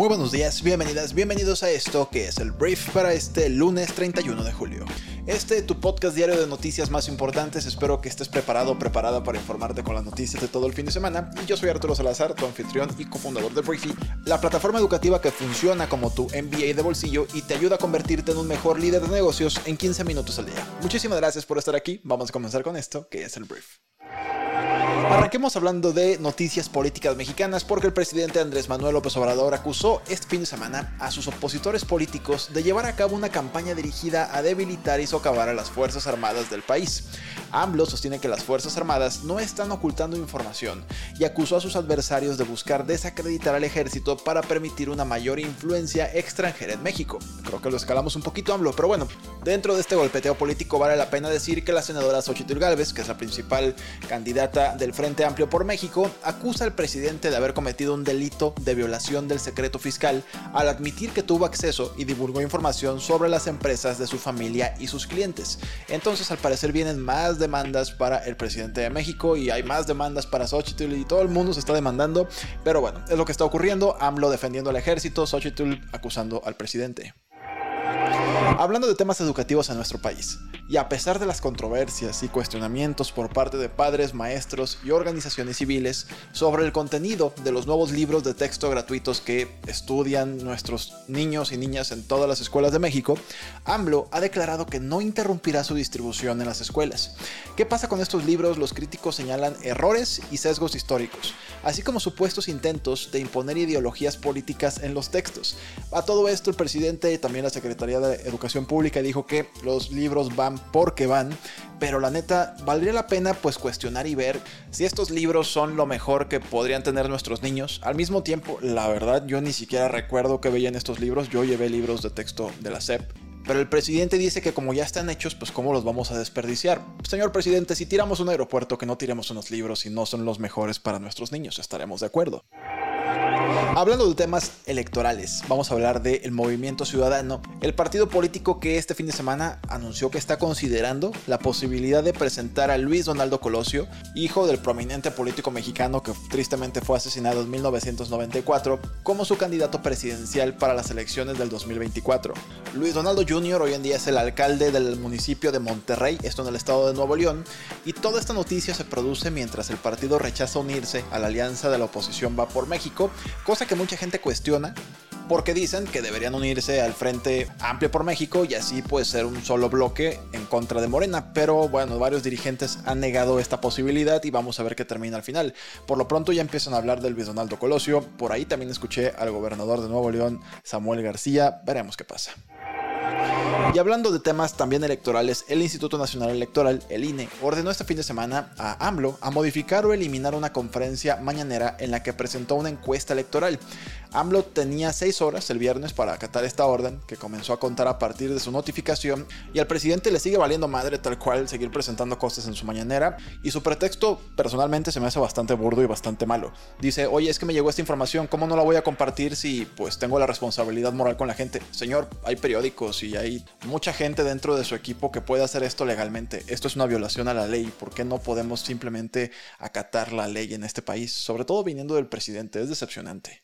Muy buenos días, bienvenidas, bienvenidos a esto que es el brief para este lunes 31 de julio. Este, tu podcast diario de noticias más importantes, espero que estés preparado o preparada para informarte con las noticias de todo el fin de semana. Y yo soy Arturo Salazar, tu anfitrión y cofundador de Briefy, la plataforma educativa que funciona como tu MBA de bolsillo y te ayuda a convertirte en un mejor líder de negocios en 15 minutos al día. Muchísimas gracias por estar aquí, vamos a comenzar con esto que es el brief. Arranquemos hablando de noticias políticas mexicanas porque el presidente Andrés Manuel López Obrador acusó este fin de semana a sus opositores políticos de llevar a cabo una campaña dirigida a debilitar y socavar a las Fuerzas Armadas del país. AMLO sostiene que las Fuerzas Armadas no están ocultando información y acusó a sus adversarios de buscar desacreditar al ejército para permitir una mayor influencia extranjera en México. Creo que lo escalamos un poquito AMLO, pero bueno, dentro de este golpeteo político vale la pena decir que la senadora Xochitl Gálvez, que es la principal candidata del Frente Amplio por México acusa al presidente de haber cometido un delito de violación del secreto fiscal al admitir que tuvo acceso y divulgó información sobre las empresas de su familia y sus clientes. Entonces al parecer vienen más demandas para el presidente de México y hay más demandas para Xochitl y todo el mundo se está demandando. Pero bueno, es lo que está ocurriendo. AMLO defendiendo al ejército, Xochitl acusando al presidente. Hablando de temas educativos en nuestro país, y a pesar de las controversias y cuestionamientos por parte de padres, maestros y organizaciones civiles sobre el contenido de los nuevos libros de texto gratuitos que estudian nuestros niños y niñas en todas las escuelas de México, AMLO ha declarado que no interrumpirá su distribución en las escuelas. ¿Qué pasa con estos libros? Los críticos señalan errores y sesgos históricos, así como supuestos intentos de imponer ideologías políticas en los textos. A todo esto, el presidente y también la Secretaría de Educación Pública dijo que los libros van porque van, pero la neta, valdría la pena pues cuestionar y ver si estos libros son lo mejor que podrían tener nuestros niños. Al mismo tiempo, la verdad, yo ni siquiera recuerdo que veían estos libros, yo llevé libros de texto de la SEP. Pero el presidente dice que como ya están hechos, pues cómo los vamos a desperdiciar. Señor presidente, si tiramos un aeropuerto, que no tiremos unos libros y no son los mejores para nuestros niños, estaremos de acuerdo. Hablando de temas electorales, vamos a hablar del Movimiento Ciudadano, el partido político que este fin de semana anunció que está considerando la posibilidad de presentar a Luis Donaldo Colosio, hijo del prominente político mexicano que tristemente fue asesinado en 1994, como su candidato presidencial para las elecciones del 2024. Luis Donaldo Jr. hoy en día es el alcalde del municipio de Monterrey, esto en el estado de Nuevo León, y toda esta noticia se produce mientras el partido rechaza unirse a la alianza de la oposición Va por México, cosa que mucha gente cuestiona porque dicen que deberían unirse al Frente Amplio por México y así puede ser un solo bloque en contra de Morena. Pero bueno, varios dirigentes han negado esta posibilidad y vamos a ver qué termina al final. Por lo pronto ya empiezan a hablar del Luis Colosio. Por ahí también escuché al gobernador de Nuevo León, Samuel García. Veremos qué pasa. Y hablando de temas también electorales, el Instituto Nacional Electoral, el INE, ordenó este fin de semana a AMLO a modificar o eliminar una conferencia mañanera en la que presentó una encuesta electoral. AMLO tenía seis horas el viernes para acatar esta orden, que comenzó a contar a partir de su notificación, y al presidente le sigue valiendo madre tal cual seguir presentando cosas en su mañanera, y su pretexto personalmente se me hace bastante burdo y bastante malo. Dice, oye, es que me llegó esta información, ¿cómo no la voy a compartir si pues tengo la responsabilidad moral con la gente? Señor, hay periódicos y hay mucha gente dentro de su equipo que puede hacer esto legalmente. Esto es una violación a la ley. ¿Por qué no podemos simplemente acatar la ley en este país? Sobre todo viniendo del presidente. Es decepcionante.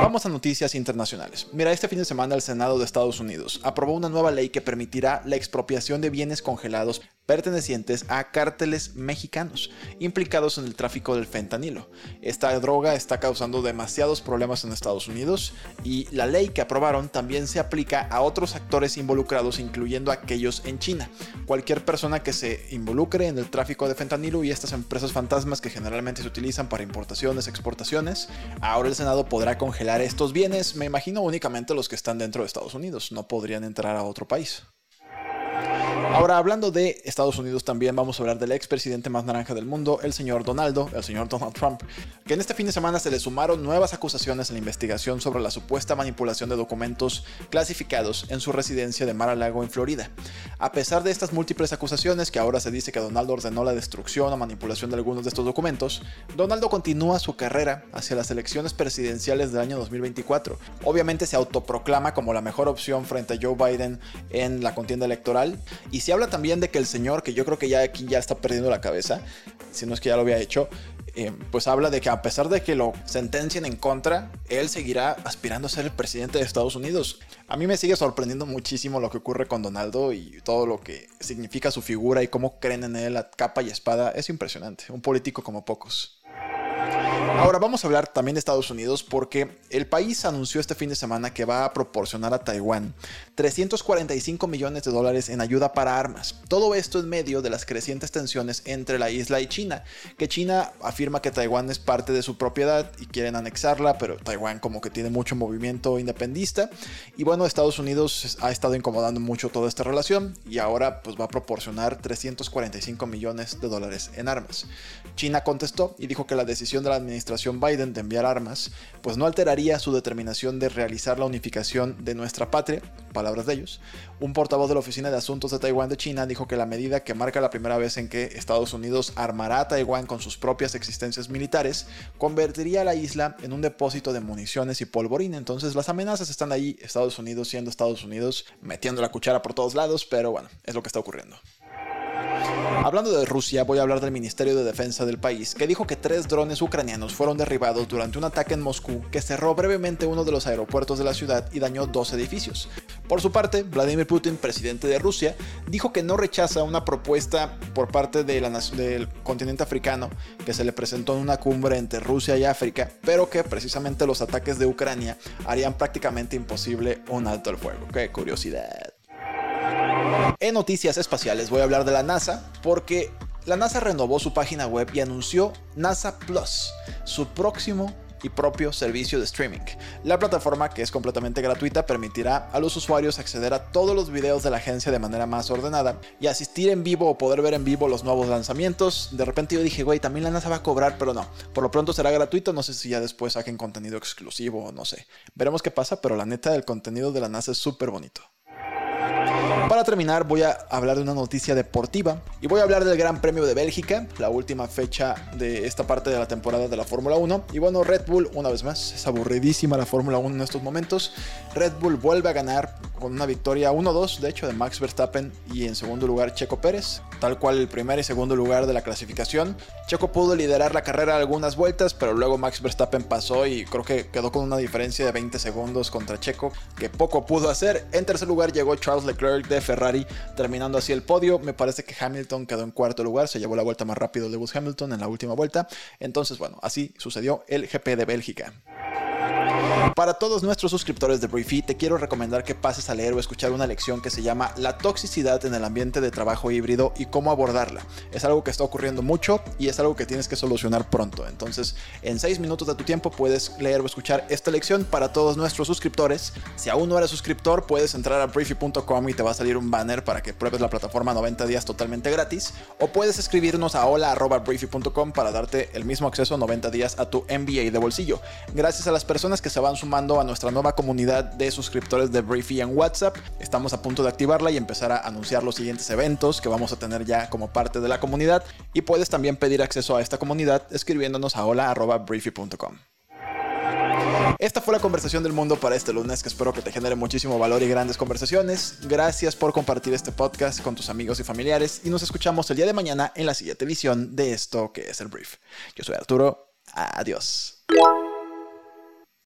Vamos a noticias internacionales. Mira, este fin de semana el Senado de Estados Unidos aprobó una nueva ley que permitirá la expropiación de bienes congelados pertenecientes a cárteles mexicanos implicados en el tráfico del fentanilo. Esta droga está causando demasiados problemas en Estados Unidos y la ley que aprobaron también se aplica a otros actores involucrados, incluyendo aquellos en China. Cualquier persona que se involucre en el tráfico de fentanilo y estas empresas fantasmas que generalmente se utilizan para importaciones, exportaciones, ahora el Senado podrá congelar estos bienes, me imagino únicamente los que están dentro de Estados Unidos, no podrían entrar a otro país. Ahora, hablando de Estados Unidos también, vamos a hablar del expresidente más naranja del mundo, el señor Donaldo, el señor Donald Trump, que en este fin de semana se le sumaron nuevas acusaciones en la investigación sobre la supuesta manipulación de documentos clasificados en su residencia de Mar-a-Lago en Florida. A pesar de estas múltiples acusaciones, que ahora se dice que Donaldo ordenó la destrucción o manipulación de algunos de estos documentos, Donaldo continúa su carrera hacia las elecciones presidenciales del año 2024. Obviamente se autoproclama como la mejor opción frente a Joe Biden en la contienda electoral y se habla también de que el señor, que yo creo que ya aquí ya está perdiendo la cabeza, si no es que ya lo había hecho, eh, pues habla de que a pesar de que lo sentencien en contra, él seguirá aspirando a ser el presidente de Estados Unidos. A mí me sigue sorprendiendo muchísimo lo que ocurre con Donaldo y todo lo que significa su figura y cómo creen en él a capa y espada. Es impresionante, un político como pocos. Ahora vamos a hablar también de Estados Unidos porque el país anunció este fin de semana que va a proporcionar a Taiwán 345 millones de dólares en ayuda para armas. Todo esto en medio de las crecientes tensiones entre la isla y China, que China afirma que Taiwán es parte de su propiedad y quieren anexarla, pero Taiwán como que tiene mucho movimiento independista y bueno, Estados Unidos ha estado incomodando mucho toda esta relación y ahora pues va a proporcionar 345 millones de dólares en armas. China contestó y dijo que la decisión de la administración Biden de enviar armas, pues no alteraría su determinación de realizar la unificación de nuestra patria, palabras de ellos. Un portavoz de la Oficina de Asuntos de Taiwán de China dijo que la medida que marca la primera vez en que Estados Unidos armará a Taiwán con sus propias existencias militares, convertiría a la isla en un depósito de municiones y polvorín. Entonces las amenazas están ahí, Estados Unidos siendo Estados Unidos, metiendo la cuchara por todos lados, pero bueno, es lo que está ocurriendo. Hablando de Rusia, voy a hablar del Ministerio de Defensa del país, que dijo que tres drones ucranianos fueron derribados durante un ataque en Moscú que cerró brevemente uno de los aeropuertos de la ciudad y dañó dos edificios. Por su parte, Vladimir Putin, presidente de Rusia, dijo que no rechaza una propuesta por parte del continente africano que se le presentó en una cumbre entre Rusia y África, pero que precisamente los ataques de Ucrania harían prácticamente imposible un alto al fuego. ¡Qué curiosidad! En noticias espaciales voy a hablar de la NASA porque la NASA renovó su página web y anunció NASA Plus, su próximo y propio servicio de streaming. La plataforma, que es completamente gratuita, permitirá a los usuarios acceder a todos los videos de la agencia de manera más ordenada y asistir en vivo o poder ver en vivo los nuevos lanzamientos. De repente yo dije, güey, también la NASA va a cobrar, pero no. Por lo pronto será gratuito, no sé si ya después saquen contenido exclusivo o no sé. Veremos qué pasa, pero la neta, el contenido de la NASA es súper bonito. Para terminar, voy a hablar de una noticia deportiva y voy a hablar del Gran Premio de Bélgica, la última fecha de esta parte de la temporada de la Fórmula 1. Y bueno, Red Bull, una vez más, es aburridísima la Fórmula 1 en estos momentos. Red Bull vuelve a ganar con una victoria 1-2, de hecho, de Max Verstappen y en segundo lugar Checo Pérez, tal cual el primer y segundo lugar de la clasificación. Checo pudo liderar la carrera algunas vueltas, pero luego Max Verstappen pasó y creo que quedó con una diferencia de 20 segundos contra Checo, que poco pudo hacer. En tercer lugar llegó Charles Leclerc de Ferrari, terminando así el podio. Me parece que Hamilton quedó en cuarto lugar, se llevó la vuelta más rápido de Lewis Hamilton en la última vuelta. Entonces, bueno, así sucedió el GP de Bélgica. Para todos nuestros suscriptores de Briefy, te quiero recomendar que pases a leer o escuchar una lección que se llama La toxicidad en el ambiente de trabajo híbrido y cómo abordarla. Es algo que está ocurriendo mucho y es algo que tienes que solucionar pronto. Entonces, en 6 minutos de tu tiempo puedes leer o escuchar esta lección para todos nuestros suscriptores. Si aún no eres suscriptor, puedes entrar a briefy.com y te va a salir un banner para que pruebes la plataforma 90 días totalmente gratis. O puedes escribirnos a hola.briefy.com para darte el mismo acceso a 90 días a tu MBA de bolsillo. Gracias a las personas que se van sumando a nuestra nueva comunidad de suscriptores de Briefy en WhatsApp. Estamos a punto de activarla y empezar a anunciar los siguientes eventos que vamos a tener ya como parte de la comunidad. Y puedes también pedir acceso a esta comunidad escribiéndonos a hola.briefy.com. Esta fue la conversación del mundo para este lunes, que espero que te genere muchísimo valor y grandes conversaciones. Gracias por compartir este podcast con tus amigos y familiares y nos escuchamos el día de mañana en la siguiente edición de esto que es el Brief. Yo soy Arturo. Adiós.